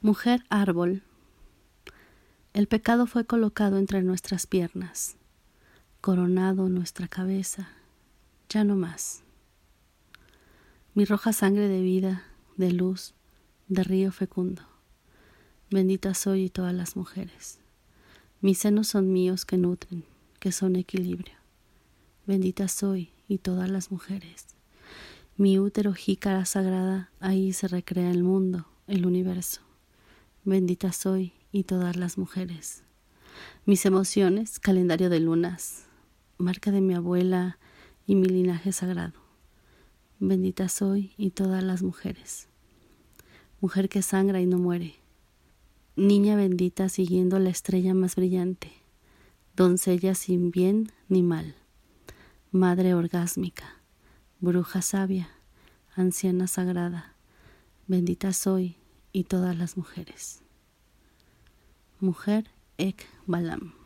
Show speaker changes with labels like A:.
A: Mujer árbol. El pecado fue colocado entre nuestras piernas, coronado nuestra cabeza, ya no más. Mi roja sangre de vida, de luz, de río fecundo. Bendita soy y todas las mujeres. Mis senos son míos que nutren, que son equilibrio. Bendita soy y todas las mujeres. Mi útero jícara sagrada, ahí se recrea el mundo, el universo. Bendita soy y todas las mujeres. Mis emociones, calendario de lunas, marca de mi abuela y mi linaje sagrado. Bendita soy y todas las mujeres. Mujer que sangra y no muere. Niña bendita siguiendo la estrella más brillante. Doncella sin bien ni mal. Madre orgásmica. Bruja sabia. Anciana sagrada. Bendita soy y todas las mujeres. Mujer Ek Balam.